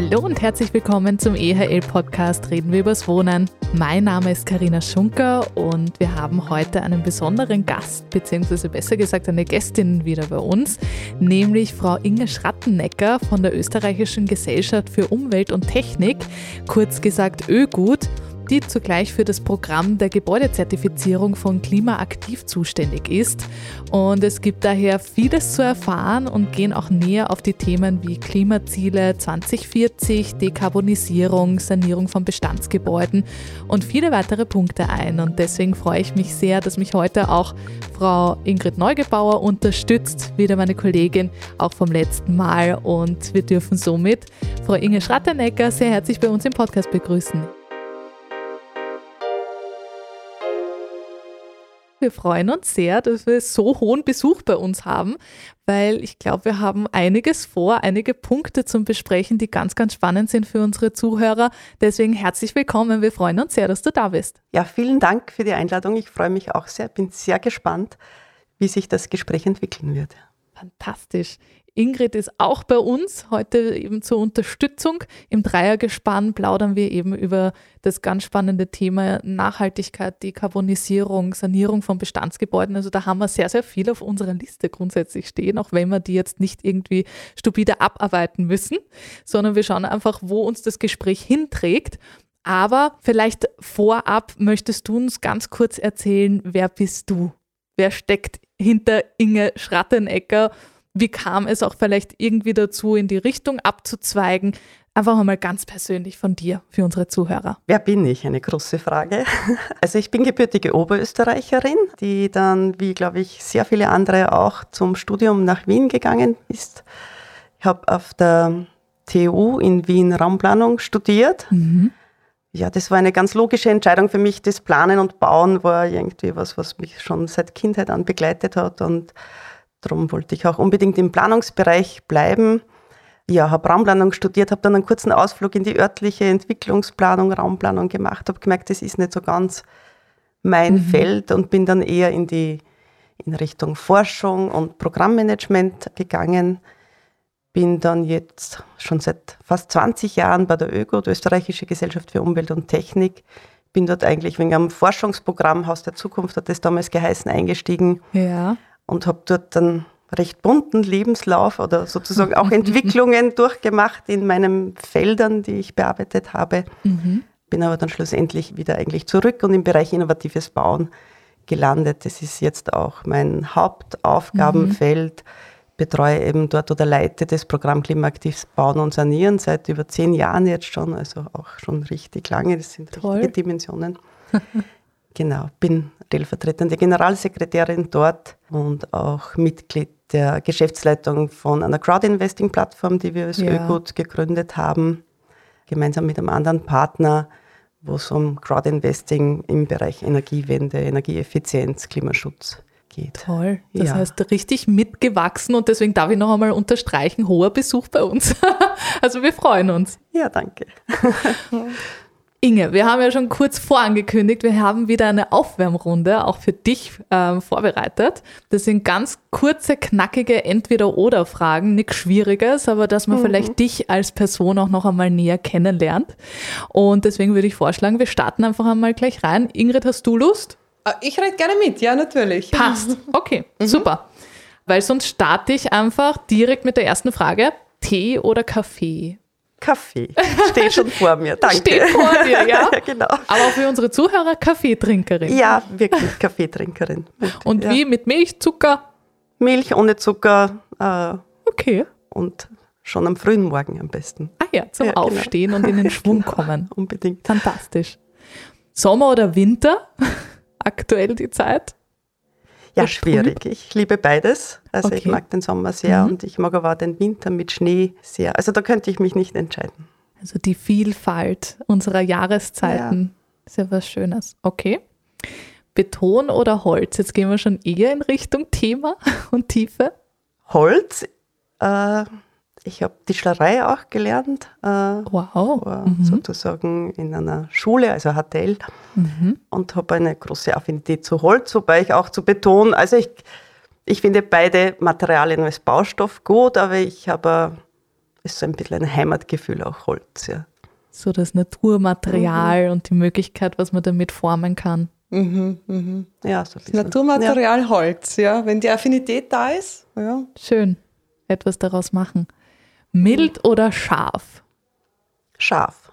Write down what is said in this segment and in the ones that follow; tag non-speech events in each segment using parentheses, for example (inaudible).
Hallo und herzlich willkommen zum EHL-Podcast Reden wir übers Wohnen. Mein Name ist Karina Schunker und wir haben heute einen besonderen Gast, beziehungsweise besser gesagt eine Gästin wieder bei uns, nämlich Frau Inge Schrattennecker von der Österreichischen Gesellschaft für Umwelt und Technik, kurz gesagt ÖGUT die zugleich für das Programm der Gebäudezertifizierung von Klimaaktiv zuständig ist. Und es gibt daher vieles zu erfahren und gehen auch näher auf die Themen wie Klimaziele 2040, Dekarbonisierung, Sanierung von Bestandsgebäuden und viele weitere Punkte ein. Und deswegen freue ich mich sehr, dass mich heute auch Frau Ingrid Neugebauer unterstützt, wieder meine Kollegin, auch vom letzten Mal. Und wir dürfen somit Frau Inge Schrattenecker sehr herzlich bei uns im Podcast begrüßen. Wir freuen uns sehr, dass wir so hohen Besuch bei uns haben, weil ich glaube, wir haben einiges vor, einige Punkte zum Besprechen, die ganz, ganz spannend sind für unsere Zuhörer. Deswegen herzlich willkommen. Wir freuen uns sehr, dass du da bist. Ja, vielen Dank für die Einladung. Ich freue mich auch sehr, bin sehr gespannt, wie sich das Gespräch entwickeln wird. Fantastisch. Ingrid ist auch bei uns, heute eben zur Unterstützung. Im Dreiergespann plaudern wir eben über das ganz spannende Thema Nachhaltigkeit, Dekarbonisierung, Sanierung von Bestandsgebäuden. Also da haben wir sehr, sehr viel auf unserer Liste grundsätzlich stehen, auch wenn wir die jetzt nicht irgendwie stupide abarbeiten müssen, sondern wir schauen einfach, wo uns das Gespräch hinträgt. Aber vielleicht vorab möchtest du uns ganz kurz erzählen, wer bist du? Wer steckt hinter Inge Schrattenecker? Wie kam es auch vielleicht irgendwie dazu, in die Richtung abzuzweigen? Einfach einmal ganz persönlich von dir für unsere Zuhörer. Wer bin ich? Eine große Frage. (laughs) Also ich bin gebürtige Oberösterreicherin, die dann, wie glaube ich, sehr viele andere auch zum Studium nach Wien gegangen ist. Ich habe auf der TU in Wien Raumplanung studiert. Mhm. Ja, das war eine ganz logische Entscheidung für mich. Das Planen und Bauen war irgendwie was, was mich schon seit Kindheit an begleitet hat und Darum wollte ich auch unbedingt im Planungsbereich bleiben. Ja, habe Raumplanung studiert, habe dann einen kurzen Ausflug in die örtliche Entwicklungsplanung, Raumplanung gemacht, habe gemerkt, das ist nicht so ganz mein mhm. Feld und bin dann eher in die in Richtung Forschung und Programmmanagement gegangen. Bin dann jetzt schon seit fast 20 Jahren bei der ÖGO, der Österreichische Gesellschaft für Umwelt und Technik. Bin dort eigentlich wegen einem Forschungsprogramm Haus der Zukunft, hat das damals geheißen, eingestiegen. Ja und habe dort einen recht bunten Lebenslauf oder sozusagen auch (laughs) Entwicklungen durchgemacht in meinen Feldern, die ich bearbeitet habe. Mhm. Bin aber dann schlussendlich wieder eigentlich zurück und im Bereich innovatives Bauen gelandet. Das ist jetzt auch mein Hauptaufgabenfeld. Mhm. Betreue eben dort oder leite das Programm Klimaaktives Bauen und Sanieren seit über zehn Jahren jetzt schon, also auch schon richtig lange. Das sind Toll. richtige Dimensionen. (laughs) Genau, bin stellvertretende Generalsekretärin dort und auch Mitglied der Geschäftsleitung von einer Crowd-Investing-Plattform, die wir als ja. Ögut gegründet haben, gemeinsam mit einem anderen Partner, wo es um Crowd-Investing im Bereich Energiewende, Energieeffizienz, Klimaschutz geht. Toll. Das ja. heißt, richtig mitgewachsen und deswegen darf ich noch einmal unterstreichen, hoher Besuch bei uns. (laughs) also wir freuen uns. Ja, danke. (laughs) Inge, wir haben ja schon kurz vorangekündigt, wir haben wieder eine Aufwärmrunde auch für dich ähm, vorbereitet. Das sind ganz kurze, knackige Entweder-Oder-Fragen, nichts Schwieriges, aber dass man mhm. vielleicht dich als Person auch noch einmal näher kennenlernt. Und deswegen würde ich vorschlagen, wir starten einfach einmal gleich rein. Ingrid, hast du Lust? Ah, ich rede gerne mit, ja, natürlich. Passt. (laughs) Okay, mhm. super. Weil sonst starte ich einfach direkt mit der ersten Frage. Tee oder Kaffee? Kaffee. Steht schon vor mir, (laughs) danke. Steht vor dir, ja? (laughs) genau. Aber für unsere Zuhörer Kaffeetrinkerin. Ja, wirklich Kaffeetrinkerin. Und ja. wie, mit Milch, Zucker? Milch ohne Zucker. Äh, okay. Und schon am frühen Morgen am besten. Ah ja, zum ja, genau. Aufstehen genau. und in den (laughs) Schwung genau, kommen. Unbedingt. Fantastisch. Sommer oder Winter? Aktuell die Zeit? Ja, schwierig. Ich liebe beides. Also okay. ich mag den Sommer sehr mhm. und ich mag aber auch den Winter mit Schnee sehr. Also da könnte ich mich nicht entscheiden. Also die Vielfalt unserer Jahreszeiten ja. ist ja was Schönes. Okay. Beton oder Holz? Jetzt gehen wir schon eher in Richtung Thema (laughs) und Tiefe. Holz. Äh, ich habe Tischlerei auch gelernt. Äh, wow. Mhm. Sozusagen in einer Schule, also HTL. Mhm. Und habe eine große Affinität zu Holz, wobei ich auch zu Beton, also ich, ich finde beide Materialien als Baustoff gut, aber ich habe ist so ein bisschen ein Heimatgefühl auch Holz, ja. So das Naturmaterial mhm. und die Möglichkeit, was man damit formen kann. Mhm, mhm. Ja, so ein Naturmaterial ja. Holz, ja. Wenn die Affinität da ist, ja. Schön. Etwas daraus machen. Mild oder scharf? Scharf.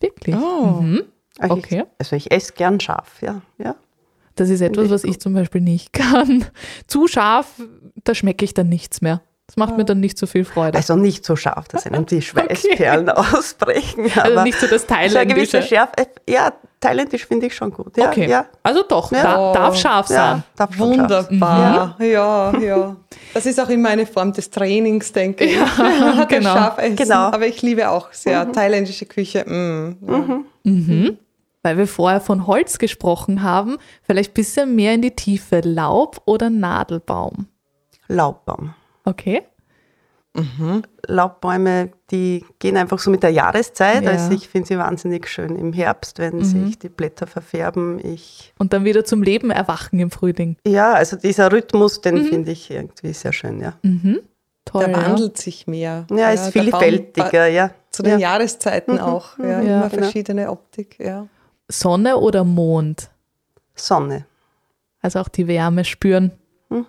Wirklich? Oh. Mhm. Okay. Ich, also ich esse gern scharf, ja. ja. Das ist etwas, was ich zum Beispiel nicht (laughs) kann. Zu scharf, da schmecke ich dann nichts mehr. Das macht mir dann nicht so viel Freude. Also nicht so scharf, dass einem die (laughs) Schweißperlen okay. (laughs) ausbrechen. also nicht so das Thailändische. So Schärfe, äh, ja, Thailändisch finde ich schon gut. Ja, okay. Ja. Also doch, ja. da, darf scharf sein. Ja, darf Wunderbar. Mhm. Ja, ja. Das ist auch immer eine Form des Trainings, denke ich. Ja, genau. Scharf essen. genau. Aber ich liebe auch sehr mhm. thailändische Küche. Mm, mhm. Weil wir vorher von Holz gesprochen haben, vielleicht ein bisschen mehr in die Tiefe. Laub oder Nadelbaum? Laubbaum. Okay. Mhm. Laubbäume, die gehen einfach so mit der Jahreszeit. Ja. Also ich finde sie wahnsinnig schön im Herbst, wenn mhm. sich die Blätter verfärben. Ich Und dann wieder zum Leben erwachen im Frühling. Ja, also dieser Rhythmus, den mhm. finde ich irgendwie sehr schön, ja. Mhm. Toll, der wandelt ja. sich mehr. Ja, ist vielfältiger, ja. Zu den ja. Jahreszeiten mhm. auch. Ja, ja, immer genau. verschiedene Optik, ja. Sonne oder Mond? Sonne. Also auch die Wärme spüren. Mhm.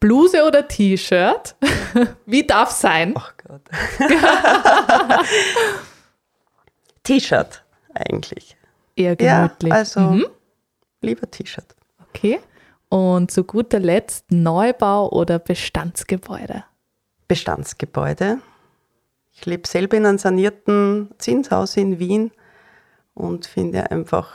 Bluse oder T-Shirt? (laughs) Wie darf sein? Ach Gott. (laughs) T-Shirt eigentlich. Eher gemütlich. Ja, also mhm. lieber T-Shirt. Okay. Und zu guter Letzt Neubau oder Bestandsgebäude? Bestandsgebäude. Ich lebe selber in einem sanierten Zinshaus in Wien und finde einfach,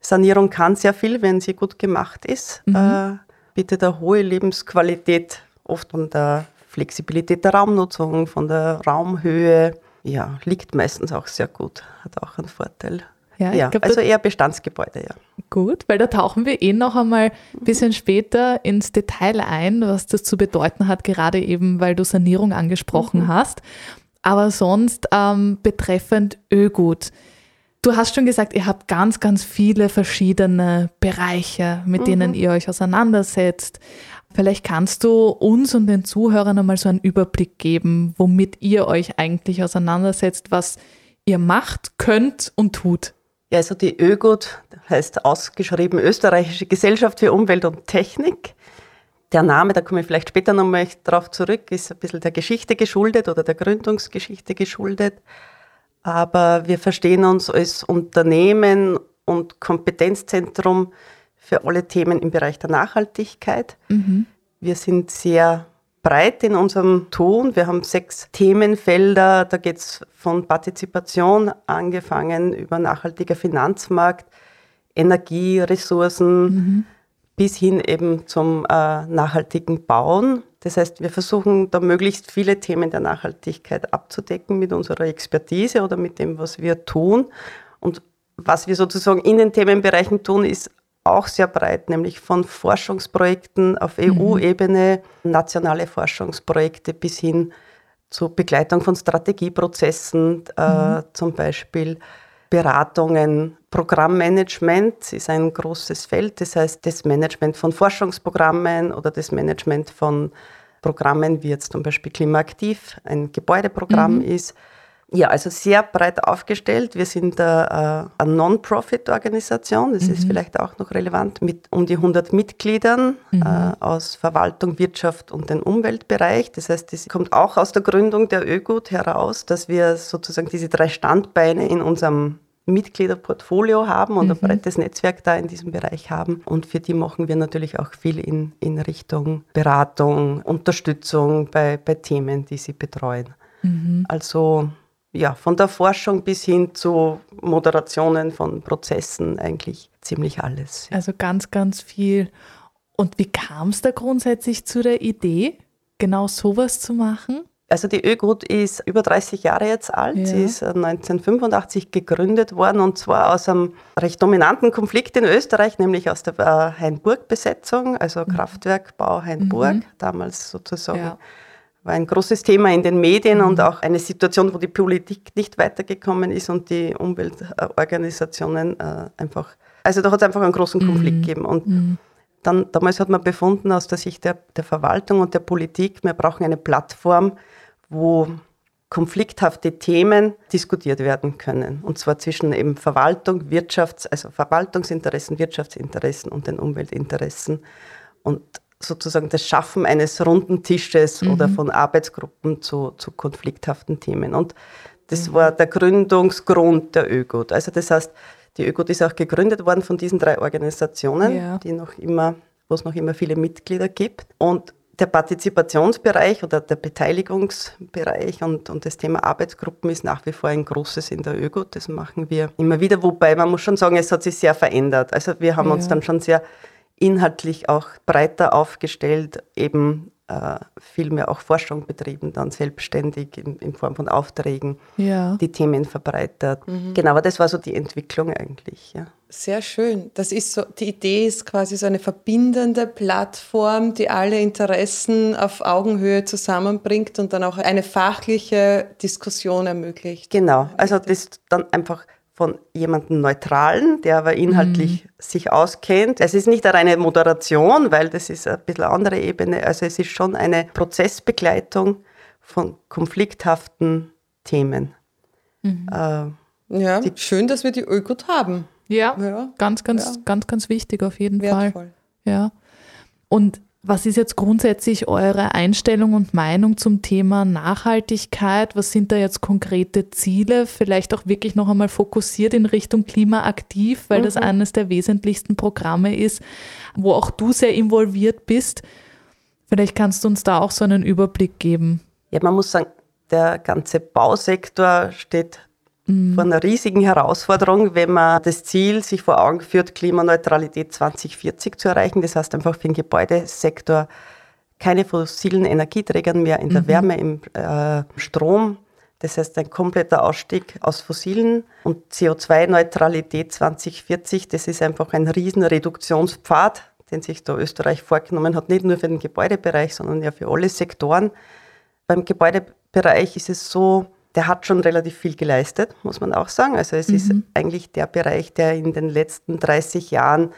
Sanierung kann sehr viel, wenn sie gut gemacht ist. Mhm. Äh, bietet eine hohe Lebensqualität, oft von der Flexibilität der Raumnutzung, von der Raumhöhe. Ja, liegt meistens auch sehr gut, hat auch einen Vorteil. Ja, ja glaub, also eher Bestandsgebäude, ja. Gut, weil da tauchen wir eh noch einmal ein bisschen später ins Detail ein, was das zu bedeuten hat, gerade eben, weil du Sanierung angesprochen mhm. hast. Aber sonst ähm, betreffend Ögut. Du hast schon gesagt, ihr habt ganz, ganz viele verschiedene Bereiche, mit mhm. denen ihr euch auseinandersetzt. Vielleicht kannst du uns und den Zuhörern einmal so einen Überblick geben, womit ihr euch eigentlich auseinandersetzt, was ihr macht, könnt und tut. Ja, also die ÖGUT heißt ausgeschrieben Österreichische Gesellschaft für Umwelt und Technik. Der Name, da komme ich vielleicht später nochmal drauf zurück, ist ein bisschen der Geschichte geschuldet oder der Gründungsgeschichte geschuldet aber wir verstehen uns als Unternehmen und Kompetenzzentrum für alle Themen im Bereich der Nachhaltigkeit. Mhm. Wir sind sehr breit in unserem Tun. Wir haben sechs Themenfelder. Da geht es von Partizipation angefangen über nachhaltiger Finanzmarkt, Energie, Ressourcen mhm. Bis hin eben zum äh, nachhaltigen Bauen. Das heißt, wir versuchen da möglichst viele Themen der Nachhaltigkeit abzudecken mit unserer Expertise oder mit dem, was wir tun. Und was wir sozusagen in den Themenbereichen tun, ist auch sehr breit, nämlich von Forschungsprojekten auf mhm. EU-Ebene, nationale Forschungsprojekte bis hin zur Begleitung von Strategieprozessen, äh, mhm. zum Beispiel Beratungen, Programmmanagement ist ein großes Feld. Das heißt, das Management von Forschungsprogrammen oder das Management von Programmen wie jetzt zum Beispiel Klimaaktiv, ein Gebäudeprogramm mhm. ist. Ja, also sehr breit aufgestellt. Wir sind eine, eine Non-Profit-Organisation, das mhm. ist vielleicht auch noch relevant, mit um die 100 Mitgliedern mhm. äh, aus Verwaltung, Wirtschaft und dem Umweltbereich. Das heißt, das kommt auch aus der Gründung der ÖGUT heraus, dass wir sozusagen diese drei Standbeine in unserem Mitgliederportfolio haben und mhm. ein breites Netzwerk da in diesem Bereich haben. Und für die machen wir natürlich auch viel in, in Richtung Beratung, Unterstützung bei, bei Themen, die sie betreuen. Mhm. Also ja, von der Forschung bis hin zu Moderationen von Prozessen eigentlich ziemlich alles. Also ganz, ganz viel. Und wie kam es da grundsätzlich zu der Idee, genau sowas zu machen? Also die ÖGUT ist über 30 Jahre jetzt alt. Ja. Sie ist 1985 äh, gegründet worden und zwar aus einem recht dominanten Konflikt in Österreich, nämlich aus der äh, Hainburg-Besetzung, also mhm. Kraftwerkbau Hainburg, mhm. damals sozusagen. Ja war ein großes Thema in den Medien und mhm. auch eine Situation, wo die Politik nicht weitergekommen ist und die Umweltorganisationen äh, einfach, also da hat es einfach einen großen Konflikt mhm. gegeben. Und mhm. dann, damals hat man befunden aus der Sicht der, der Verwaltung und der Politik, wir brauchen eine Plattform, wo konflikthafte Themen diskutiert werden können. Und zwar zwischen eben Verwaltung, Wirtschafts-, also Verwaltungsinteressen, Wirtschaftsinteressen und den Umweltinteressen. Und sozusagen das Schaffen eines runden Tisches mhm. oder von Arbeitsgruppen zu, zu konflikthaften Themen. Und das mhm. war der Gründungsgrund der ÖGOT. Also das heißt, die ÖGOT ist auch gegründet worden von diesen drei Organisationen, ja. die noch immer, wo es noch immer viele Mitglieder gibt. Und der Partizipationsbereich oder der Beteiligungsbereich und, und das Thema Arbeitsgruppen ist nach wie vor ein großes in der ÖGOT. Das machen wir immer wieder, wobei man muss schon sagen, es hat sich sehr verändert. Also wir haben ja. uns dann schon sehr inhaltlich auch breiter aufgestellt, eben äh, viel mehr auch Forschung betrieben, dann selbstständig in, in Form von Aufträgen, ja. die Themen verbreitert. Mhm. Genau, aber das war so die Entwicklung eigentlich. Ja. Sehr schön. Das ist so, die Idee ist quasi so eine verbindende Plattform, die alle Interessen auf Augenhöhe zusammenbringt und dann auch eine fachliche Diskussion ermöglicht. Genau, also das dann einfach von jemandem Neutralen, der aber inhaltlich mhm. sich auskennt. Es ist nicht eine reine Moderation, weil das ist ein bisschen eine andere Ebene. Also es ist schon eine Prozessbegleitung von konflikthaften Themen. Mhm. Äh, ja, schön, dass wir die Ökot haben. Ja, ja. ganz, ganz, ja. ganz, ganz wichtig auf jeden Wertvoll. Fall. Ja. Und was ist jetzt grundsätzlich eure Einstellung und Meinung zum Thema Nachhaltigkeit? Was sind da jetzt konkrete Ziele? Vielleicht auch wirklich noch einmal fokussiert in Richtung Klimaaktiv, weil mhm. das eines der wesentlichsten Programme ist, wo auch du sehr involviert bist. Vielleicht kannst du uns da auch so einen Überblick geben. Ja, man muss sagen, der ganze Bausektor steht mhm. vor einer riesigen Herausforderung, wenn man das Ziel sich vor Augen führt, Klimaneutralität 2040 zu erreichen. Das heißt einfach für den Gebäudesektor keine fossilen Energieträgern mehr in der mhm. Wärme, im äh, Strom. Das heißt ein kompletter Ausstieg aus fossilen und CO2-Neutralität 2040. Das ist einfach ein riesen Reduktionspfad, den sich da Österreich vorgenommen hat, nicht nur für den Gebäudebereich, sondern ja für alle Sektoren. Beim Gebäudebereich ist es so, der hat schon relativ viel geleistet, muss man auch sagen. Also es mhm. ist eigentlich der Bereich, der in den letzten 30 Jahren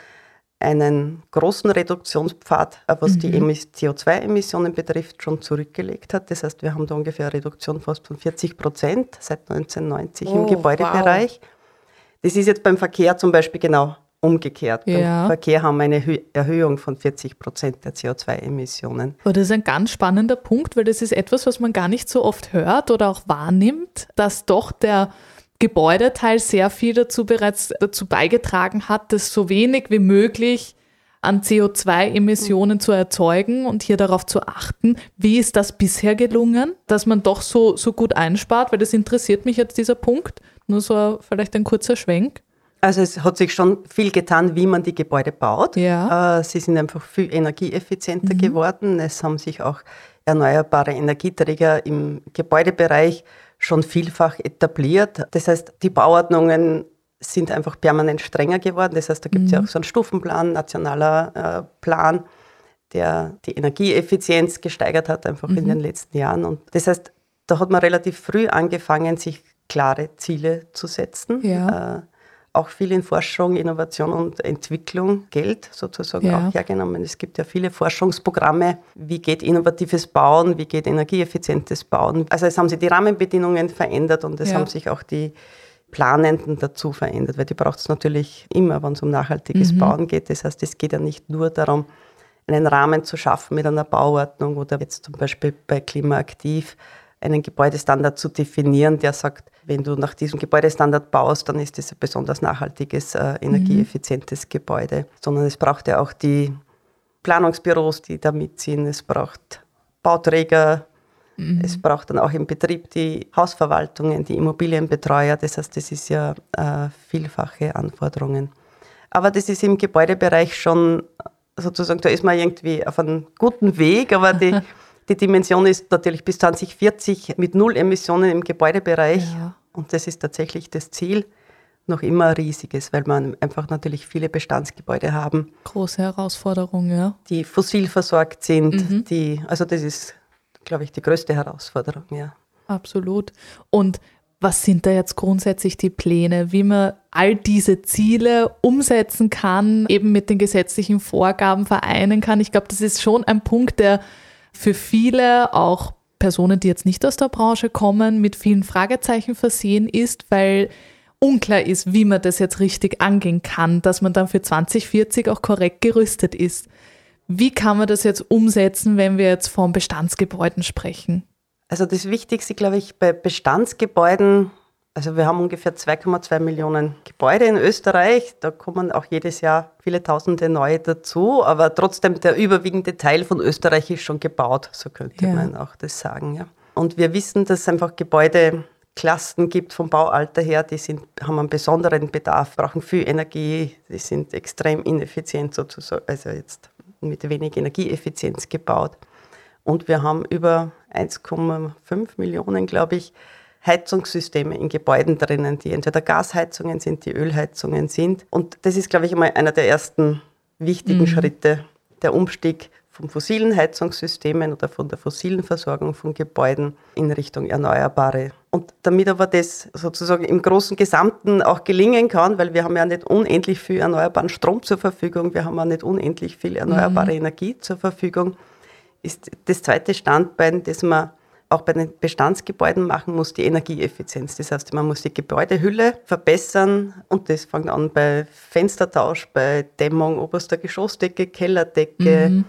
einen großen Reduktionspfad, äh, was mhm. die CO2-Emissionen betrifft, schon zurückgelegt hat. Das heißt, wir haben da ungefähr eine Reduktion fast von 40 Prozent seit 1990 oh, im Gebäudebereich. Wow. Das ist jetzt beim Verkehr zum Beispiel genau umgekehrt. Ja. Beim Verkehr haben wir eine Erhöhung von 40 Prozent der CO2-Emissionen. das ist ein ganz spannender Punkt, weil das ist etwas, was man gar nicht so oft hört oder auch wahrnimmt, dass doch der Gebäudeteil sehr viel dazu bereits dazu beigetragen hat, das so wenig wie möglich an CO2-Emissionen mhm. zu erzeugen und hier darauf zu achten. Wie ist das bisher gelungen, dass man doch so, so gut einspart? Weil das interessiert mich jetzt dieser Punkt. Nur so vielleicht ein kurzer Schwenk. Also es hat sich schon viel getan, wie man die Gebäude baut. Ja. Äh, sie sind einfach viel energieeffizienter mhm. geworden. Es haben sich auch erneuerbare Energieträger im Gebäudebereich schon vielfach etabliert. Das heißt, die Bauordnungen sind einfach permanent strenger geworden. Das heißt, da gibt es mhm. ja auch so einen Stufenplan, nationaler äh, Plan, der die Energieeffizienz gesteigert hat, einfach mhm. in den letzten Jahren. Und das heißt, da hat man relativ früh angefangen, sich klare Ziele zu setzen. Ja. Äh, auch viel in Forschung, Innovation und Entwicklung Geld sozusagen ja. auch hergenommen. Es gibt ja viele Forschungsprogramme, wie geht innovatives Bauen, wie geht energieeffizientes Bauen. Also es haben sich die Rahmenbedingungen verändert und es ja. haben sich auch die Planenden dazu verändert, weil die braucht es natürlich immer, wenn es um nachhaltiges mhm. Bauen geht. Das heißt, es geht ja nicht nur darum, einen Rahmen zu schaffen mit einer Bauordnung oder jetzt zum Beispiel bei Klimaaktiv einen Gebäudestandard zu definieren, der sagt, wenn du nach diesem Gebäudestandard baust, dann ist das ein besonders nachhaltiges, äh, energieeffizientes mhm. Gebäude. Sondern es braucht ja auch die Planungsbüros, die da mitziehen. Es braucht Bauträger. Mhm. Es braucht dann auch im Betrieb die Hausverwaltungen, die Immobilienbetreuer. Das heißt, das ist ja äh, vielfache Anforderungen. Aber das ist im Gebäudebereich schon sozusagen, da ist man irgendwie auf einem guten Weg, aber die (laughs) Die Dimension ist natürlich bis 2040 mit Null Emissionen im Gebäudebereich. Ja. Und das ist tatsächlich das Ziel. Noch immer ein riesiges, weil man einfach natürlich viele Bestandsgebäude haben. Große Herausforderung, ja. Die fossil versorgt sind. Mhm. Die, also das ist, glaube ich, die größte Herausforderung, ja. Absolut. Und was sind da jetzt grundsätzlich die Pläne, wie man all diese Ziele umsetzen kann, eben mit den gesetzlichen Vorgaben vereinen kann? Ich glaube, das ist schon ein Punkt, der für viele auch Personen, die jetzt nicht aus der Branche kommen, mit vielen Fragezeichen versehen ist, weil unklar ist, wie man das jetzt richtig angehen kann, dass man dann für 2040 auch korrekt gerüstet ist. Wie kann man das jetzt umsetzen, wenn wir jetzt von Bestandsgebäuden sprechen? Also das Wichtigste, glaube ich, bei Bestandsgebäuden, also wir haben ungefähr 2,2 Millionen Gebäude in Österreich. Da kommen auch jedes Jahr viele Tausende neue dazu, aber trotzdem der überwiegende Teil von Österreich ist schon gebaut, so könnte ja. man auch das sagen. Ja. Und wir wissen, dass es einfach Gebäudeklassen gibt vom Baualter her, die sind, haben einen besonderen Bedarf, brauchen viel Energie, die sind extrem ineffizient sozusagen, also jetzt mit wenig Energieeffizienz gebaut. Und wir haben über 1,5 Millionen, glaube ich, Heizungssysteme in Gebäuden drinnen, die entweder Gasheizungen sind, die Ölheizungen sind. Und das ist, glaube ich, einmal einer der ersten wichtigen mhm. Schritte, der Umstieg von fossilen Heizungssystemen oder von der fossilen Versorgung von Gebäuden in Richtung Erneuerbare. Und damit aber das sozusagen im großen Gesamten auch gelingen kann, weil wir haben ja nicht unendlich viel erneuerbaren Strom zur Verfügung, wir haben ja nicht unendlich viel erneuerbare mhm. Energie zur Verfügung, ist das zweite Standbein, das man auch bei den Bestandsgebäuden machen muss, die Energieeffizienz. Das heißt, man muss die Gebäudehülle verbessern und das fängt an bei Fenstertausch, bei Dämmung oberster Geschossdecke, Kellerdecke, mhm.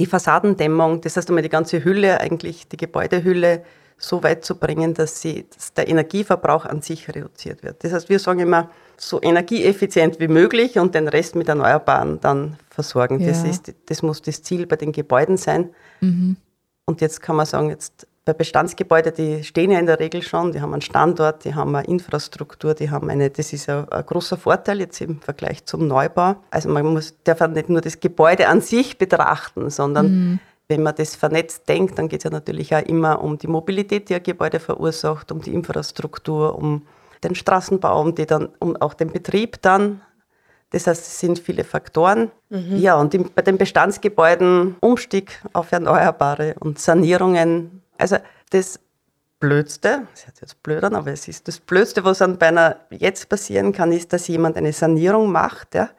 die Fassadendämmung. Das heißt, einmal die ganze Hülle, eigentlich die Gebäudehülle so weit zu bringen, dass, sie, dass der Energieverbrauch an sich reduziert wird. Das heißt, wir sagen immer, so energieeffizient wie möglich und den Rest mit Erneuerbaren dann versorgen. Ja. Das, ist, das muss das Ziel bei den Gebäuden sein. Mhm. Und jetzt kann man sagen, jetzt bei Bestandsgebäuden, die stehen ja in der Regel schon, die haben einen Standort, die haben eine Infrastruktur, die haben eine, das ist ein, ein großer Vorteil jetzt im Vergleich zum Neubau. Also man muss, darf nicht nur das Gebäude an sich betrachten, sondern mhm. wenn man das vernetzt denkt, dann geht es ja natürlich auch immer um die Mobilität, die ein Gebäude verursacht, um die Infrastruktur, um den Straßenbau, um, die dann, um auch den Betrieb dann. Das heißt, es sind viele Faktoren. Mhm. Ja, und im, bei den Bestandsgebäuden Umstieg auf Erneuerbare und Sanierungen. Also das Blödste, das hört jetzt blöd an, aber es ist das Blödste, was an bei einer jetzt passieren kann, ist, dass jemand eine Sanierung macht, ja,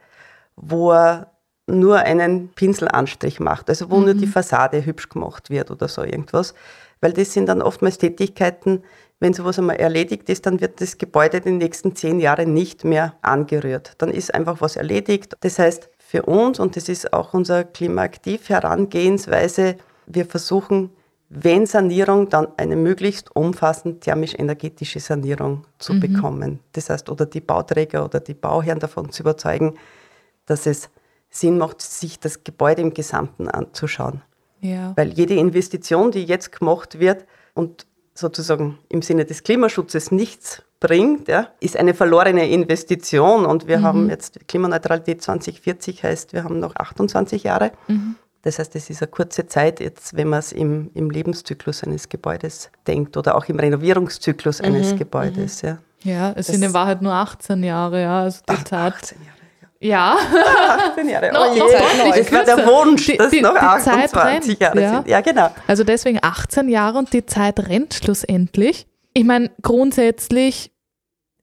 wo er nur einen Pinselanstrich macht, also wo mhm. nur die Fassade hübsch gemacht wird oder so irgendwas. Weil das sind dann oftmals Tätigkeiten, wenn sowas einmal erledigt ist, dann wird das Gebäude die nächsten zehn Jahre nicht mehr angerührt. Dann ist einfach was erledigt. Das heißt, für uns, und das ist auch unser klimaaktiv Herangehensweise, wir versuchen, wenn Sanierung, dann eine möglichst umfassend thermisch-energetische Sanierung zu mhm. bekommen. Das heißt, oder die Bauträger oder die Bauherren davon zu überzeugen, dass es Sinn macht, sich das Gebäude im Gesamten anzuschauen. Ja. Weil jede Investition, die jetzt gemacht wird und sozusagen im Sinne des Klimaschutzes nichts bringt, ja, ist eine verlorene Investition. Und wir mhm. haben jetzt Klimaneutralität 2040 heißt, wir haben noch 28 Jahre. Mhm. Das heißt, es ist eine kurze Zeit jetzt, wenn man es im, im Lebenszyklus eines Gebäudes denkt oder auch im Renovierungszyklus mhm. eines Gebäudes. Mhm. Ja. ja, es das sind in Wahrheit nur 18 Jahre, ja, also die Ach, Zeit. 18 Jahre. Ja. 18 (laughs) Jahre. Oh no, je, das war der Wunsch, die, dass die, noch 28 Jahre ja. sind. Ja, genau. Also deswegen 18 Jahre und die Zeit rennt schlussendlich. Ich meine, grundsätzlich,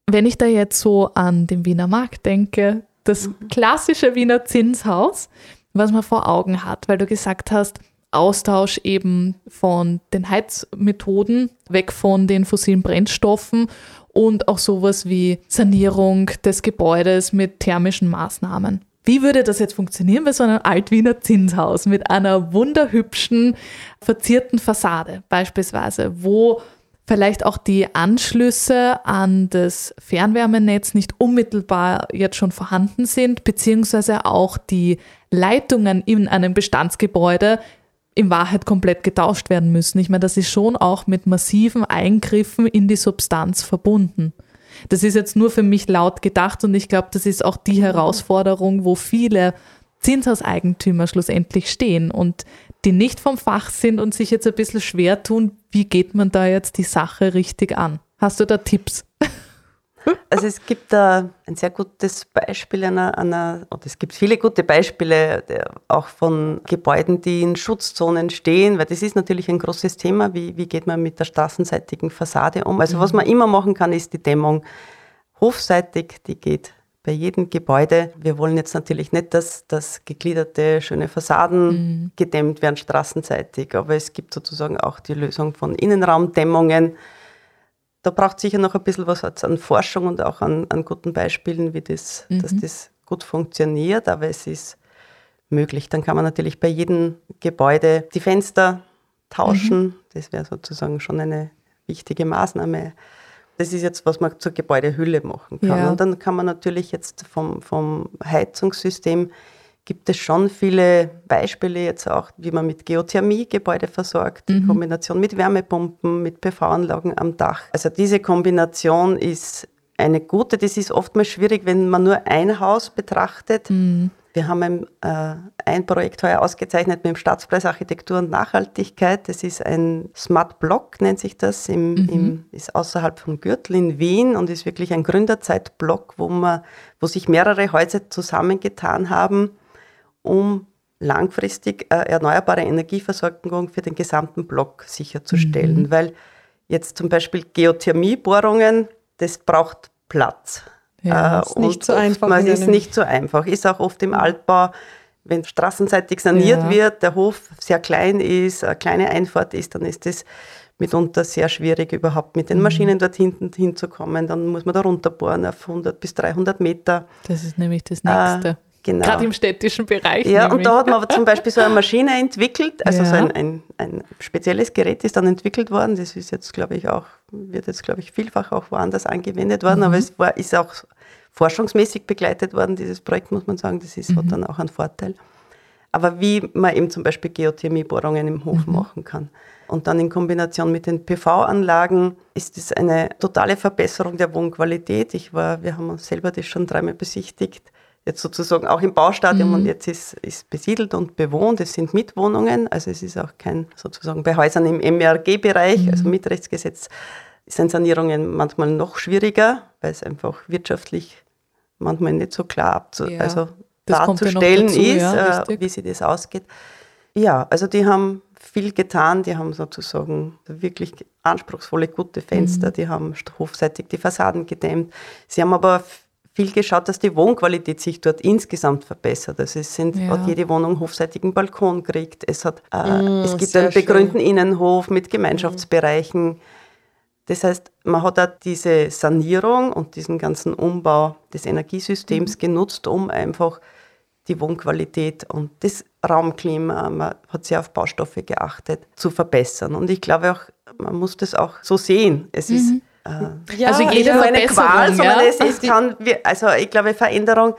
wenn ich da jetzt so an den Wiener Markt denke, das mhm. klassische Wiener Zinshaus, was man vor Augen hat, weil du gesagt hast, Austausch eben von den Heizmethoden, weg von den fossilen Brennstoffen und auch sowas wie Sanierung des Gebäudes mit thermischen Maßnahmen. Wie würde das jetzt funktionieren bei so einem Altwiener Zinshaus mit einer wunderhübschen, verzierten Fassade beispielsweise, wo vielleicht auch die Anschlüsse an das Fernwärmenetz nicht unmittelbar jetzt schon vorhanden sind, beziehungsweise auch die Leitungen in einem Bestandsgebäude in Wahrheit komplett getauscht werden müssen. Ich meine, das ist schon auch mit massiven Eingriffen in die Substanz verbunden. Das ist jetzt nur für mich laut gedacht und ich glaube, das ist auch die Herausforderung, wo viele Zinshauseigentümer schlussendlich stehen und die nicht vom Fach sind und sich jetzt ein bisschen schwer tun, wie geht man da jetzt die Sache richtig an? Hast du da Tipps? Also es gibt da ein sehr gutes Beispiel einer, einer oder es gibt viele gute Beispiele auch von Gebäuden, die in Schutzzonen stehen, weil das ist natürlich ein großes Thema, wie, wie geht man mit der straßenseitigen Fassade um. Also was man immer machen kann, ist die Dämmung hofseitig, die geht bei jedem Gebäude. Wir wollen jetzt natürlich nicht, dass, dass gegliederte, schöne Fassaden mhm. gedämmt werden straßenseitig, aber es gibt sozusagen auch die Lösung von Innenraumdämmungen. Da braucht sicher noch ein bisschen was an Forschung und auch an, an guten Beispielen, wie das, mhm. dass das gut funktioniert, aber es ist möglich. Dann kann man natürlich bei jedem Gebäude die Fenster tauschen. Mhm. Das wäre sozusagen schon eine wichtige Maßnahme. Das ist jetzt, was man zur Gebäudehülle machen kann. Ja. Und dann kann man natürlich jetzt vom, vom Heizungssystem gibt es schon viele Beispiele jetzt auch, wie man mit Geothermie Gebäude versorgt, mhm. in Kombination mit Wärmepumpen, mit PV-Anlagen am Dach. Also diese Kombination ist eine gute. Das ist oftmals schwierig, wenn man nur ein Haus betrachtet. Mhm. Wir haben ein, äh, ein Projekt heuer ausgezeichnet mit dem Staatspreis Architektur und Nachhaltigkeit. Das ist ein Smart Block, nennt sich das, im, mhm. im, ist außerhalb von Gürtel in Wien und ist wirklich ein Gründerzeitblock, wo, man, wo sich mehrere Häuser zusammengetan haben, um langfristig äh, erneuerbare Energieversorgung für den gesamten Block sicherzustellen. Mhm. Weil jetzt zum Beispiel Geothermiebohrungen, das braucht Platz. Ja, äh, ist nicht so einfach. Man ist nicht so einfach. Ist auch oft im Altbau, wenn straßenseitig saniert ja. wird, der Hof sehr klein ist, eine kleine Einfahrt ist, dann ist es mitunter sehr schwierig, überhaupt mit den mhm. Maschinen dort hinten hinzukommen. Dann muss man da runterbohren auf 100 bis 300 Meter. Das ist nämlich das Nächste. Äh, Genau. Gerade im städtischen Bereich. Ja, nämlich. und da hat man aber zum Beispiel so eine Maschine entwickelt, also ja. so ein, ein, ein, spezielles Gerät ist dann entwickelt worden. Das ist jetzt, glaube ich, auch, wird jetzt, glaube ich, vielfach auch woanders angewendet worden, mhm. aber es war, ist auch forschungsmäßig begleitet worden, dieses Projekt, muss man sagen. Das ist, mhm. hat dann auch einen Vorteil. Aber wie man eben zum Beispiel Geothermiebohrungen im Hof mhm. machen kann. Und dann in Kombination mit den PV-Anlagen ist es eine totale Verbesserung der Wohnqualität. Ich war, wir haben uns selber das schon dreimal besichtigt jetzt sozusagen auch im Baustadium mhm. und jetzt ist, ist besiedelt und bewohnt. Es sind Mitwohnungen, also es ist auch kein sozusagen bei Häusern im MRG-Bereich, mhm. also Mietrechtsgesetz, sind Sanierungen manchmal noch schwieriger, weil es einfach wirtschaftlich manchmal nicht so klar abzu ja, also darzustellen dazu, ist, ja, äh, wie sich das ausgeht. Ja, also die haben viel getan, die haben sozusagen wirklich anspruchsvolle, gute Fenster, mhm. die haben hofseitig die Fassaden gedämmt. Sie haben aber viel geschaut, dass die Wohnqualität sich dort insgesamt verbessert. Also es sind, ja. hat jede Wohnung hofseitigen Balkon kriegt. Es, hat, äh, mm, es gibt einen begrünten schön. Innenhof mit Gemeinschaftsbereichen. Das heißt, man hat auch diese Sanierung und diesen ganzen Umbau des Energiesystems mhm. genutzt, um einfach die Wohnqualität und das Raumklima, man hat sehr auf Baustoffe geachtet, zu verbessern. Und ich glaube auch, man muss das auch so sehen. Es mhm. ist ja, also jede nur eine Qual, sondern ja? es ist, kann, also ich glaube, Veränderung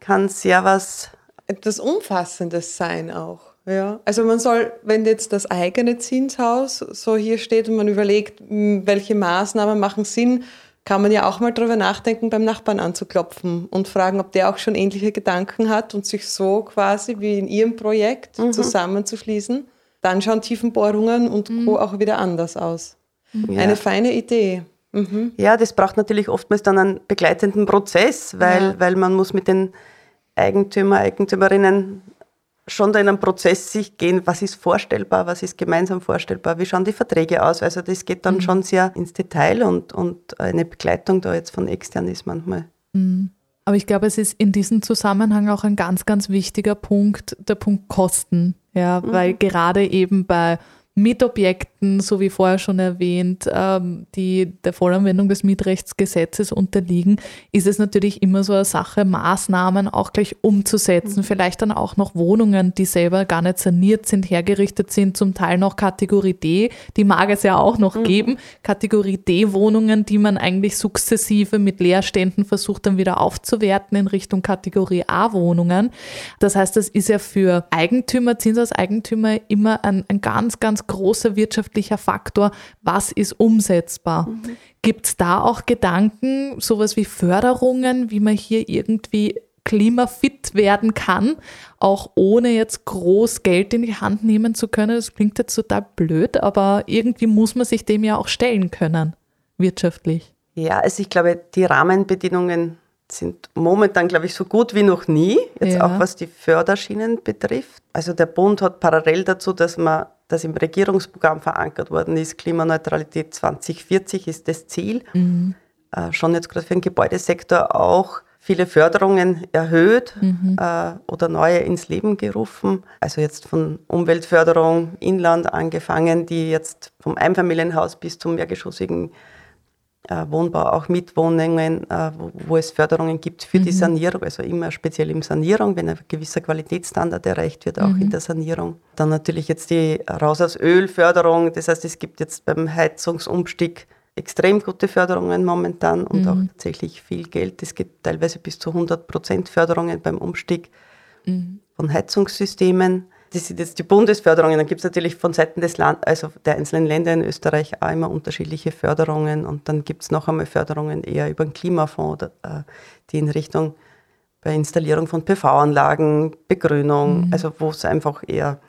kann sehr was. Etwas Umfassendes sein auch. Ja, also man soll, wenn jetzt das eigene Zinshaus so hier steht und man überlegt, welche Maßnahmen machen Sinn, kann man ja auch mal darüber nachdenken, beim Nachbarn anzuklopfen und fragen, ob der auch schon ähnliche Gedanken hat und sich so quasi wie in ihrem Projekt mhm. zusammenzuschließen. Dann schauen Tiefenbohrungen und mhm. Co. auch wieder anders aus. Ja. Eine feine Idee. Mhm. Ja, das braucht natürlich oftmals dann einen begleitenden Prozess, weil, ja. weil man muss mit den Eigentümer, Eigentümerinnen schon da in einen Prozess sich gehen, was ist vorstellbar, was ist gemeinsam vorstellbar, wie schauen die Verträge aus. Also das geht dann mhm. schon sehr ins Detail und, und eine Begleitung da jetzt von extern ist manchmal. Mhm. Aber ich glaube, es ist in diesem Zusammenhang auch ein ganz, ganz wichtiger Punkt, der Punkt Kosten. Ja, mhm. weil gerade eben bei Mietobjekten, so wie vorher schon erwähnt, ähm, die der Vollanwendung des Mietrechtsgesetzes unterliegen, ist es natürlich immer so eine Sache, Maßnahmen auch gleich umzusetzen. Mhm. Vielleicht dann auch noch Wohnungen, die selber gar nicht saniert sind, hergerichtet sind, zum Teil noch Kategorie D, die mag es ja auch noch mhm. geben. Kategorie D-Wohnungen, die man eigentlich sukzessive mit Leerständen versucht dann wieder aufzuwerten in Richtung Kategorie A-Wohnungen. Das heißt, das ist ja für Eigentümer, Zinsaus-Eigentümer immer ein, ein ganz, ganz großer wirtschaftlicher Faktor, was ist umsetzbar. Mhm. Gibt es da auch Gedanken, sowas wie Förderungen, wie man hier irgendwie klimafit werden kann, auch ohne jetzt groß Geld in die Hand nehmen zu können? Das klingt jetzt total blöd, aber irgendwie muss man sich dem ja auch stellen können, wirtschaftlich. Ja, also ich glaube, die Rahmenbedingungen sind momentan, glaube ich, so gut wie noch nie, jetzt ja. auch was die Förderschienen betrifft. Also der Bund hat parallel dazu, dass man das im Regierungsprogramm verankert worden ist, Klimaneutralität 2040 ist das Ziel. Mhm. Äh, schon jetzt gerade für den Gebäudesektor auch viele Förderungen erhöht mhm. äh, oder neue ins Leben gerufen. Also jetzt von Umweltförderung, Inland angefangen, die jetzt vom Einfamilienhaus bis zum mehrgeschossigen Wohnbau, auch Mitwohnungen, äh, wo, wo, es Förderungen gibt für mhm. die Sanierung, also immer speziell im Sanierung, wenn ein gewisser Qualitätsstandard erreicht wird, auch mhm. in der Sanierung. Dann natürlich jetzt die Raus aus Ölförderung, das heißt, es gibt jetzt beim Heizungsumstieg extrem gute Förderungen momentan und mhm. auch tatsächlich viel Geld. Es gibt teilweise bis zu 100 Prozent Förderungen beim Umstieg mhm. von Heizungssystemen. Das sind jetzt die Bundesförderungen. Dann gibt es natürlich von Seiten des Land, also der einzelnen Länder in Österreich auch immer unterschiedliche Förderungen. Und dann gibt es noch einmal Förderungen eher über den Klimafonds, äh, die in Richtung bei Installierung von PV-Anlagen, Begrünung, mhm. also wo es einfach eher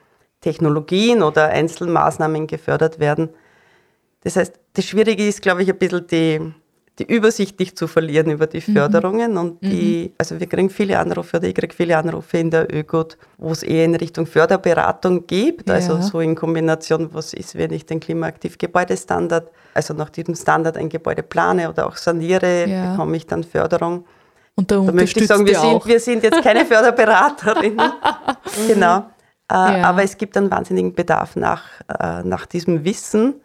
Technologien oder Einzelmaßnahmen gefördert werden. Das heißt, das Schwierige ist, glaube ich, ein bisschen die, die Übersicht nicht zu verlieren über die mhm. Förderungen. Mhm. Und die, also wir kriegen viele Anrufe oder ich kriege viele Anrufe in der ÖGOT, wo es eher in Richtung Förderberatung gibt. Also ja. Also so in Kombination, was ist, wenn ich den klimaaktiv Gebäudestandard, also nach diesem Standard ein Gebäude plane oder auch saniere, ja. bekomme ich dann Förderung. Und da, da möchte ich sagen, wir sind, wir sind jetzt keine (laughs) Förderberaterin. genau. Äh, ja. Aber es gibt einen wahnsinnigen Bedarf nach, äh, nach diesem Wissen.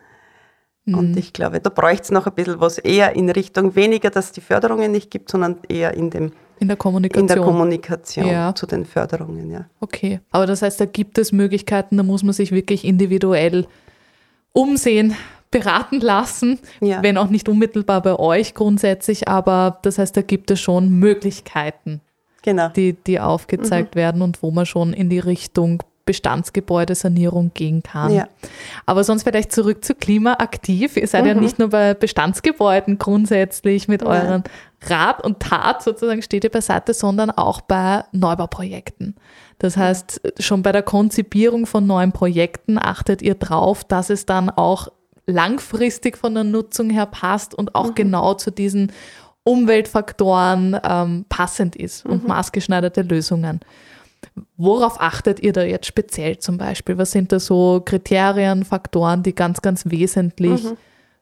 Mhm. Und ich glaube, da bräuchte es noch ein bisschen was eher in Richtung weniger, dass es die Förderungen nicht gibt, sondern eher in dem in der Kommunikation, in der Kommunikation ja. zu den Förderungen, ja. Okay, aber das heißt, da gibt es Möglichkeiten, da muss man sich wirklich individuell umsehen, beraten lassen, ja. wenn auch nicht unmittelbar bei euch grundsätzlich, aber das heißt, da gibt es schon Möglichkeiten, genau. die, die aufgezeigt mhm. werden und wo man schon in die Richtung Bestandsgebäudesanierung gehen kann. Ja. Aber sonst vielleicht zurück zu klimaaktiv. Ihr seid mhm. ja nicht nur bei Bestandsgebäuden grundsätzlich mit euren Rat und Tat sozusagen steht ihr beiseite, sondern auch bei Neubauprojekten. Das heißt, schon bei der Konzipierung von neuen Projekten achtet ihr drauf, dass es dann auch langfristig von der Nutzung her passt und auch mhm. genau zu diesen Umweltfaktoren ähm, passend ist und mhm. maßgeschneiderte Lösungen. Worauf achtet ihr da jetzt speziell zum Beispiel? Was sind da so Kriterien, Faktoren, die ganz, ganz wesentlich mhm.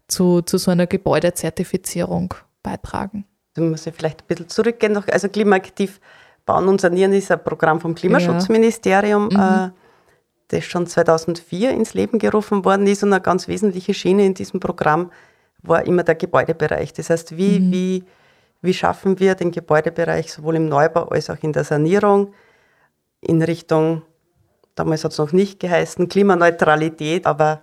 zu, zu so einer Gebäudezertifizierung beitragen? Da muss ich vielleicht ein bisschen zurückgehen. Noch. Also Klimaaktiv Bauen und Sanieren ist ein Programm vom Klimaschutzministerium, ja. mhm. äh, das schon 2004 ins Leben gerufen worden ist. Und eine ganz wesentliche Schiene in diesem Programm war immer der Gebäudebereich. Das heißt, wie, mhm. wie, wie schaffen wir den Gebäudebereich sowohl im Neubau als auch in der Sanierung, in Richtung, damals hat es noch nicht geheißen, Klimaneutralität, aber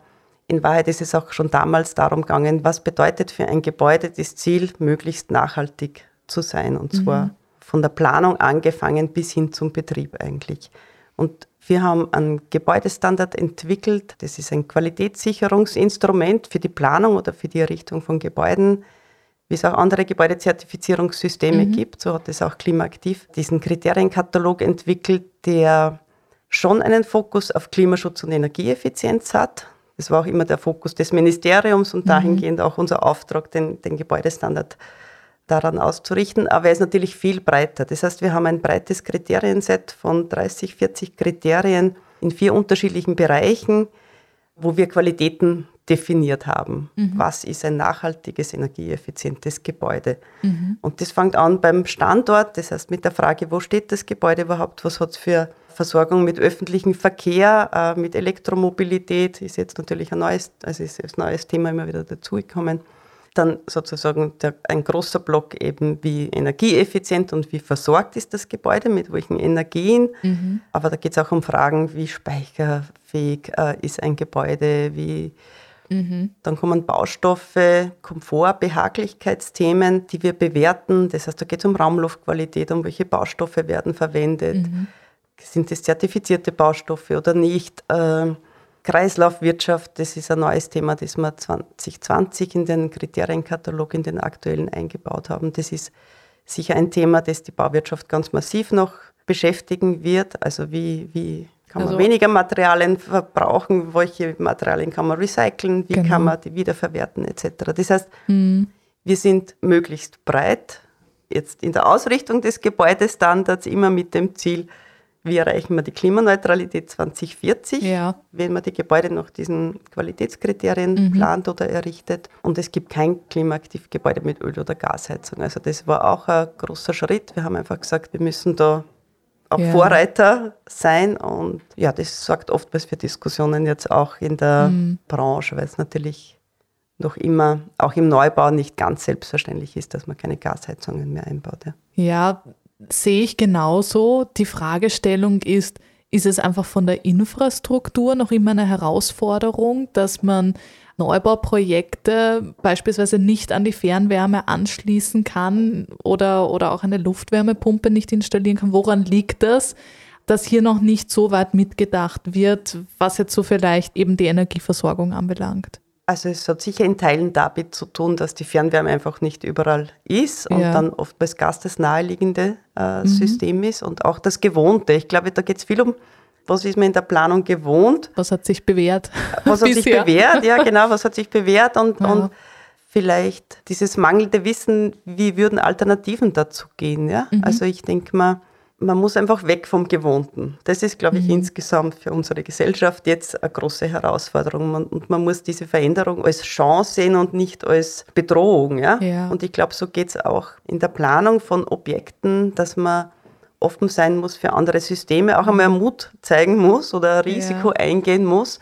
in Wahrheit ist es auch schon damals darum gegangen, was bedeutet für ein Gebäude das Ziel, möglichst nachhaltig zu sein. Und zwar mhm. von der Planung angefangen bis hin zum Betrieb eigentlich. Und wir haben einen Gebäudestandard entwickelt. Das ist ein Qualitätssicherungsinstrument für die Planung oder für die Errichtung von Gebäuden, wie es auch andere Gebäudezertifizierungssysteme mhm. gibt. So hat es auch Klimaaktiv diesen Kriterienkatalog entwickelt, der schon einen Fokus auf Klimaschutz und Energieeffizienz hat. Das war auch immer der Fokus des Ministeriums und mhm. dahingehend auch unser Auftrag, den, den Gebäudestandard daran auszurichten. Aber er ist natürlich viel breiter. Das heißt, wir haben ein breites Kriterienset von 30, 40 Kriterien in vier unterschiedlichen Bereichen, wo wir Qualitäten definiert haben. Mhm. Was ist ein nachhaltiges, energieeffizientes Gebäude? Mhm. Und das fängt an beim Standort, das heißt mit der Frage, wo steht das Gebäude überhaupt? Was hat es für Versorgung mit öffentlichem Verkehr, äh, mit Elektromobilität? Ist jetzt natürlich ein neues, also ist ein neues Thema immer wieder dazugekommen. Dann sozusagen der, ein großer Block eben, wie energieeffizient und wie versorgt ist das Gebäude, mit welchen Energien. Mhm. Aber da geht es auch um Fragen, wie speicherfähig äh, ist ein Gebäude, wie Mhm. Dann kommen Baustoffe, Komfort, Behaglichkeitsthemen, die wir bewerten. Das heißt, da geht es um Raumluftqualität, um welche Baustoffe werden verwendet. Mhm. Sind das zertifizierte Baustoffe oder nicht? Ähm, Kreislaufwirtschaft, das ist ein neues Thema, das wir 2020 in den Kriterienkatalog, in den aktuellen eingebaut haben. Das ist sicher ein Thema, das die Bauwirtschaft ganz massiv noch beschäftigen wird. Also wie, wie kann man also, weniger Materialien verbrauchen? Welche Materialien kann man recyceln? Wie genau. kann man die wiederverwerten etc. Das heißt, mhm. wir sind möglichst breit jetzt in der Ausrichtung des Gebäudestandards immer mit dem Ziel, wie erreichen wir die Klimaneutralität 2040, Ja. wenn man die Gebäude nach diesen Qualitätskriterien Mhm. plant oder errichtet. Und es gibt kein Klimaaktivgebäude mit Öl- oder Gasheizung. Also das war auch ein großer Schritt. Wir haben einfach gesagt, wir müssen da auch Ja. Vorreiter sein. Und ja, das sorgt oftmals für Diskussionen jetzt auch in der Mhm. Branche, weil es natürlich noch immer auch im Neubau nicht ganz selbstverständlich ist, dass man keine Gasheizungen mehr einbaut. Ja. Ja, sehe ich genauso. Die Fragestellung ist, ist es einfach von der Infrastruktur noch immer eine Herausforderung, dass man Neubauprojekte beispielsweise nicht an die Fernwärme anschließen kann oder, oder auch eine Luftwärmepumpe nicht installieren kann? Woran liegt das, dass hier noch nicht so weit mitgedacht wird, was jetzt so vielleicht eben die Energieversorgung anbelangt? Also es hat sicher in Teilen damit zu tun, dass die Fernwärme einfach nicht überall ist und Ja. dann oftmals Gas das naheliegende äh, System ist und auch das Gewohnte. Ich glaube, da geht es viel um, was ist man in der Planung gewohnt, Was hat sich bewährt? was hat sich bewährt, ja genau, was hat sich bewährt und, Ja. und vielleicht dieses mangelnde Wissen, wie würden Alternativen dazu gehen. Ja? Mhm. Also ich denke mal, man muss einfach weg vom Gewohnten. Das ist, glaube ich, Mhm. insgesamt für unsere Gesellschaft jetzt eine große Herausforderung. Man, und man muss diese Veränderung als Chance sehen und nicht als Bedrohung. Ja? Ja. Und ich glaube, so geht es auch in der Planung von Objekten, dass man offen sein muss für andere Systeme, auch einmal Mut zeigen muss oder ein Risiko eingehen muss,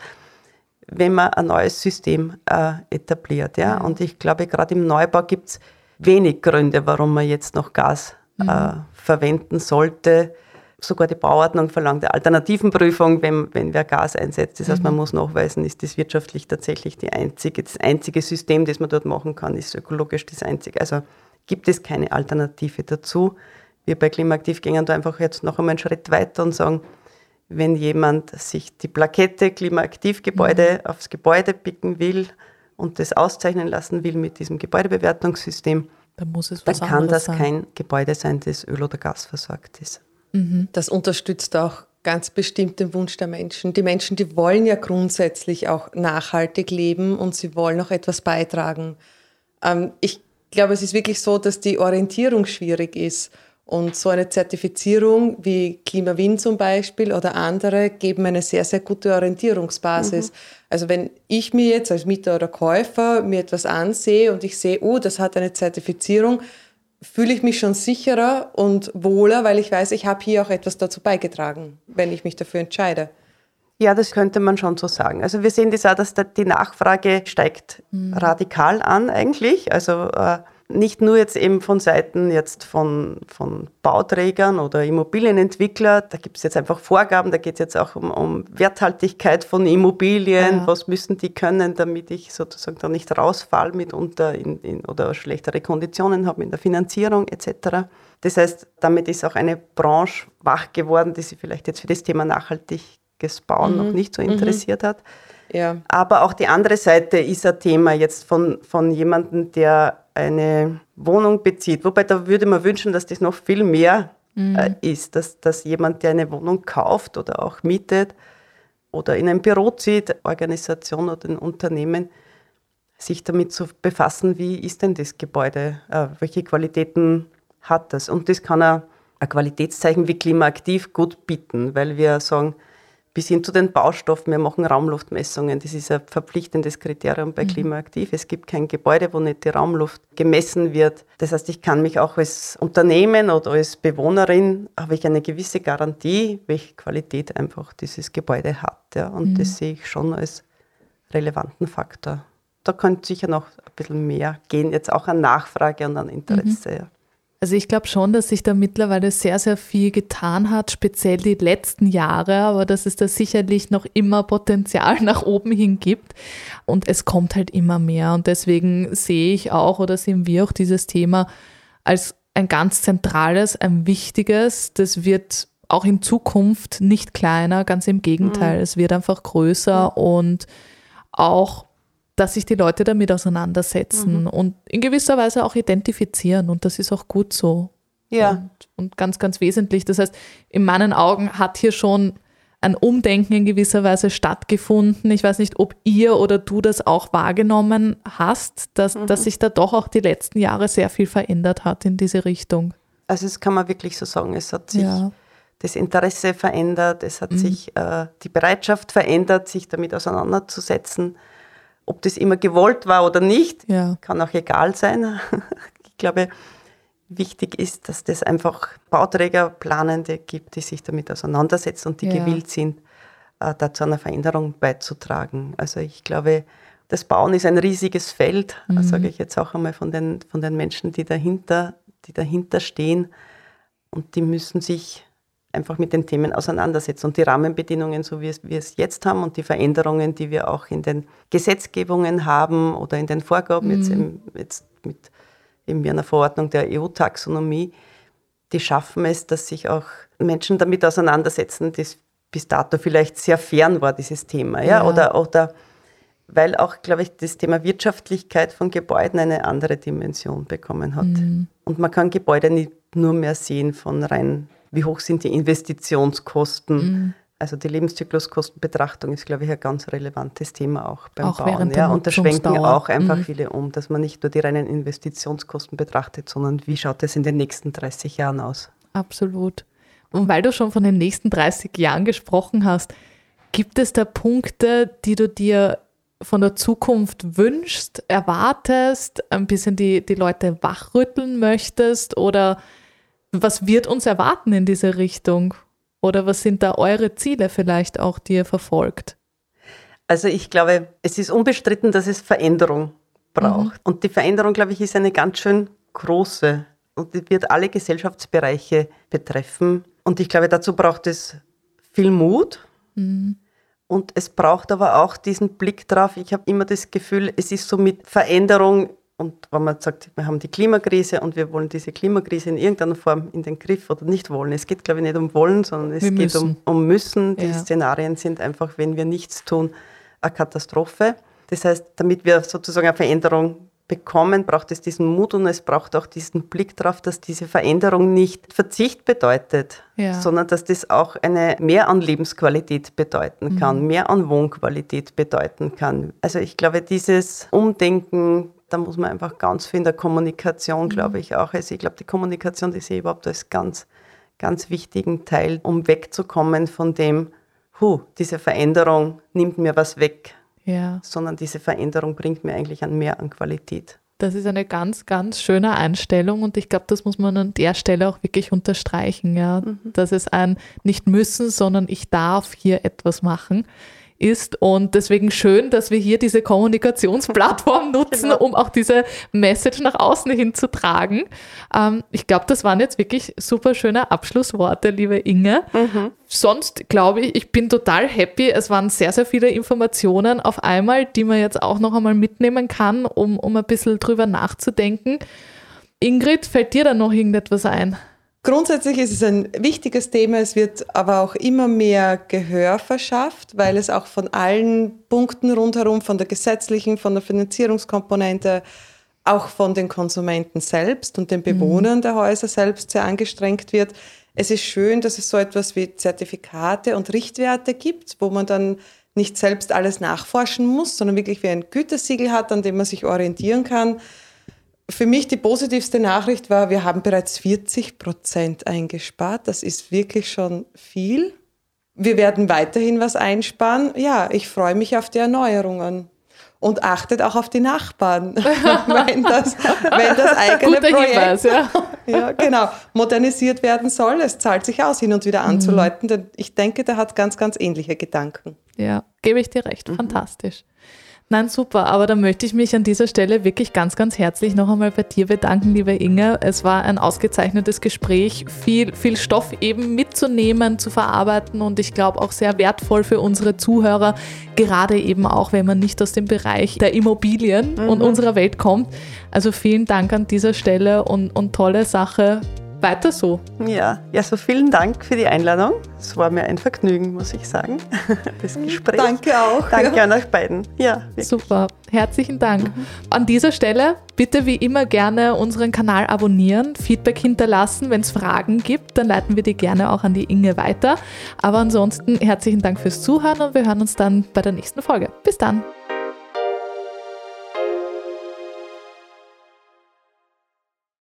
wenn man ein neues System äh, etabliert. Ja? Und ich glaube, gerade im Neubau gibt es wenig Gründe, warum man jetzt noch Gas äh, verwenden sollte. Sogar die Bauordnung verlangt eine Alternativenprüfung, wenn, wenn wer Gas einsetzt. Das heißt, man muss nachweisen, ist das wirtschaftlich tatsächlich die einzige, das einzige System, das man dort machen kann, ist ökologisch das einzige. Also gibt es keine Alternative dazu. Wir bei Klimaaktiv gehen da einfach jetzt noch einmal einen Schritt weiter und sagen, wenn jemand sich die Plakette Klimaaktivgebäude aufs Gebäude picken will und das auszeichnen lassen will mit diesem Gebäudebewertungssystem, Da muss es dann was kann das sein. kein Gebäude sein, das Öl- oder Gas versorgt ist. Das unterstützt auch ganz bestimmt den Wunsch der Menschen. Die Menschen, die wollen ja grundsätzlich auch nachhaltig leben und sie wollen auch etwas beitragen. Ähm, ich glaube, es ist wirklich so, dass die Orientierung schwierig ist. Und so eine Zertifizierung wie KlimaWin zum Beispiel oder andere geben eine sehr, sehr gute Orientierungsbasis. Also wenn ich mir jetzt als Mieter oder Käufer mir etwas ansehe und ich sehe, oh, das hat eine Zertifizierung, fühle ich mich schon sicherer und wohler, weil ich weiß, ich habe hier auch etwas dazu beigetragen, wenn ich mich dafür entscheide. Ja, das könnte man schon so sagen. Also wir sehen das auch, dass da die Nachfrage steigt radikal an eigentlich. Also äh, nicht nur jetzt eben von Seiten jetzt von, von Bauträgern oder Immobilienentwickler, da gibt es jetzt einfach Vorgaben, da geht es jetzt auch um, um Werthaltigkeit von Immobilien, Ja. was müssen die können, damit ich sozusagen da nicht rausfall mitunter in, in, oder schlechtere Konditionen habe in der Finanzierung etc. Das heißt, damit ist auch eine Branche wach geworden, die sich vielleicht jetzt für das Thema nachhaltiges Bauen noch nicht so interessiert hat. Ja, Aber auch die andere Seite ist ein Thema jetzt von, von jemandem, der eine Wohnung bezieht. Wobei da würde man wünschen, dass das noch viel mehr äh, ist, dass, dass jemand, der eine Wohnung kauft oder auch mietet oder in ein Büro zieht, Organisation oder ein Unternehmen, sich damit zu befassen, wie ist denn das Gebäude, äh, welche Qualitäten hat das. Und das kann er ein Qualitätszeichen wie klimaaktiv gut bieten, weil wir sagen, bis hin zu den Baustoffen, wir machen Raumluftmessungen, das ist ein verpflichtendes Kriterium bei Klimaaktiv. Es gibt kein Gebäude, wo nicht die Raumluft gemessen wird. Das heißt, ich kann mich auch als Unternehmen oder als Bewohnerin, habe ich eine gewisse Garantie, welche Qualität einfach dieses Gebäude hat. Ja. Und das sehe ich schon als relevanten Faktor. Da könnte sicher noch ein bisschen mehr gehen, jetzt auch an Nachfrage und an Interesse. Ja. Also ich glaube schon, dass sich da mittlerweile sehr, sehr viel getan hat, speziell die letzten Jahre, aber dass es da sicherlich noch immer Potenzial (laughs) nach oben hin gibt. Und es kommt halt immer mehr. Und deswegen sehe ich auch oder sehen wir auch dieses Thema als ein ganz zentrales, ein wichtiges. Das wird auch in Zukunft nicht kleiner, ganz im Gegenteil. Es wird einfach größer und auch dass sich die Leute damit auseinandersetzen und in gewisser Weise auch identifizieren. Und das ist auch gut so. Ja. Und, und ganz, ganz wesentlich. Das heißt, in meinen Augen hat hier schon ein Umdenken in gewisser Weise stattgefunden. Ich weiß nicht, ob ihr oder du das auch wahrgenommen hast, dass, dass sich da doch auch die letzten Jahre sehr viel verändert hat in diese Richtung. Also das kann man wirklich so sagen. Es hat sich Ja. das Interesse verändert, es hat mhm. sich äh, die Bereitschaft verändert, sich damit auseinanderzusetzen. Ob das immer gewollt war oder nicht, ja. kann auch egal sein. (laughs) ich glaube, wichtig ist, dass das einfach Bauträger, Planende gibt, die sich damit auseinandersetzen und die ja. gewillt sind, äh, dazu einer Veränderung beizutragen. Also ich glaube, das Bauen ist ein riesiges Feld, mhm. sage ich jetzt auch einmal von den, von den Menschen, die dahinter, die dahinter stehen. Und die müssen sich einfach mit den Themen auseinandersetzen. Und die Rahmenbedingungen, so wie wir es jetzt haben und die Veränderungen, die wir auch in den Gesetzgebungen haben oder in den Vorgaben, mhm. jetzt, im, jetzt mit eben einer Verordnung der EU-Taxonomie, die schaffen es, dass sich auch Menschen damit auseinandersetzen, das bis dato vielleicht sehr fern war, dieses Thema. Ja? ja. Oder, oder weil auch, glaube ich, das Thema Wirtschaftlichkeit von Gebäuden eine andere Dimension bekommen hat. Mhm. Und man kann Gebäude nicht nur mehr sehen von rein, wie hoch sind die Investitionskosten. Mhm. Also die Lebenszykluskostenbetrachtung ist, glaube ich, ein ganz relevantes Thema auch beim auch Bauen. Ja, und da schwenken auch einfach mhm. viele um, dass man nicht nur die reinen Investitionskosten betrachtet, sondern wie schaut es in den nächsten 30 Jahren aus. Absolut. Und weil du schon von den nächsten 30 Jahren gesprochen hast, gibt es da Punkte, die du dir von der Zukunft wünschst, erwartest, ein bisschen die, die Leute wachrütteln möchtest oder was wird uns erwarten in diese Richtung? Oder was sind da eure Ziele vielleicht auch, die ihr verfolgt? Also ich glaube, es ist unbestritten, dass es Veränderung braucht. Mhm. Und die Veränderung, glaube ich, ist eine ganz schön große und die wird alle Gesellschaftsbereiche betreffen. Und ich glaube, dazu braucht es viel Mut. Mhm. Und es braucht aber auch diesen Blick drauf. Ich habe immer das Gefühl, es ist so mit Veränderung und wenn man sagt, wir haben die Klimakrise und wir wollen diese Klimakrise in irgendeiner Form in den Griff oder nicht wollen. Es geht, glaube ich, nicht um wollen, sondern es wir geht müssen. um, um müssen. Die ja. Szenarien sind einfach, wenn wir nichts tun, eine Katastrophe. Das heißt, damit wir sozusagen eine Veränderung bekommen, braucht es diesen Mut und es braucht auch diesen Blick darauf, dass diese Veränderung nicht Verzicht bedeutet, ja. sondern dass das auch eine mehr an Lebensqualität bedeuten kann, mhm. mehr an Wohnqualität bedeuten kann. Also ich glaube, dieses Umdenken, da muss man einfach ganz viel in der Kommunikation, mhm. glaube ich, auch. Also ich glaube, die Kommunikation, die sehe ich überhaupt als ganz, ganz wichtigen Teil, um wegzukommen von dem, hu, diese Veränderung nimmt mir was weg ja. sondern diese Veränderung bringt mir eigentlich an mehr an Qualität. Das ist eine ganz, ganz schöne Einstellung und ich glaube, das muss man an der Stelle auch wirklich unterstreichen, ja, mhm. dass es ein nicht müssen, sondern ich darf hier etwas machen ist. Und deswegen schön, dass wir hier diese Kommunikationsplattform (laughs) nutzen, genau. um auch diese Message nach außen hin zu tragen. Ähm, ich glaube, das waren jetzt wirklich super schöne Abschlussworte, liebe Inge. Mhm. Sonst glaube ich, ich bin total happy. Es waren sehr, sehr viele Informationen auf einmal, die man jetzt auch noch einmal mitnehmen kann, um, um ein bisschen drüber nachzudenken. Ingrid, fällt dir da noch irgendetwas ein? Grundsätzlich ist es ein wichtiges Thema, es wird aber auch immer mehr Gehör verschafft, weil es auch von allen Punkten rundherum, von der gesetzlichen, von der Finanzierungskomponente, auch von den Konsumenten selbst und den Bewohnern mhm. der Häuser selbst sehr angestrengt wird. Es ist schön, dass es so etwas wie Zertifikate und Richtwerte gibt, wo man dann nicht selbst alles nachforschen muss, sondern wirklich wie ein Gütesiegel hat, an dem man sich orientieren kann für mich die positivste Nachricht war, wir haben bereits 40 Prozent eingespart. Das ist wirklich schon viel. Wir werden weiterhin was einsparen. Ja, ich freue mich auf die Erneuerungen. Und achtet auch auf die Nachbarn, (laughs) (laughs) wenn, das, wenn das eigene Guter Projekt Hinweis, ja. (laughs) ja, genau, modernisiert werden soll. Es zahlt sich aus, hin und wieder mhm. anzuläuten, denn ich denke, der hat ganz, ganz ähnliche Gedanken. Ja, gebe ich dir recht. Mhm. Nein, super. Aber da möchte ich mich an dieser Stelle wirklich ganz, ganz herzlich noch einmal bei dir bedanken, liebe Inge. Es war ein ausgezeichnetes Gespräch, viel, viel Stoff eben mitzunehmen, zu verarbeiten und ich glaube auch sehr wertvoll für unsere Zuhörer, gerade eben auch, wenn man nicht aus dem Bereich der Immobilien mhm. und unserer Welt kommt. Also vielen Dank an dieser Stelle und, und tolle Sache weiter so. Ja, ja, so vielen Dank für die Einladung. Es war mir ein Vergnügen, muss ich sagen, (laughs) das Gespräch. Danke auch. Danke ja. an euch beiden. Ja, wirklich. Super, herzlichen Dank. Mhm. An dieser Stelle bitte wie immer gerne unseren Kanal abonnieren, Feedback hinterlassen. Wenn es Fragen gibt, dann leiten wir die gerne auch an die Inge weiter. Aber ansonsten herzlichen Dank fürs Zuhören und wir hören uns dann bei der nächsten Folge. Bis dann.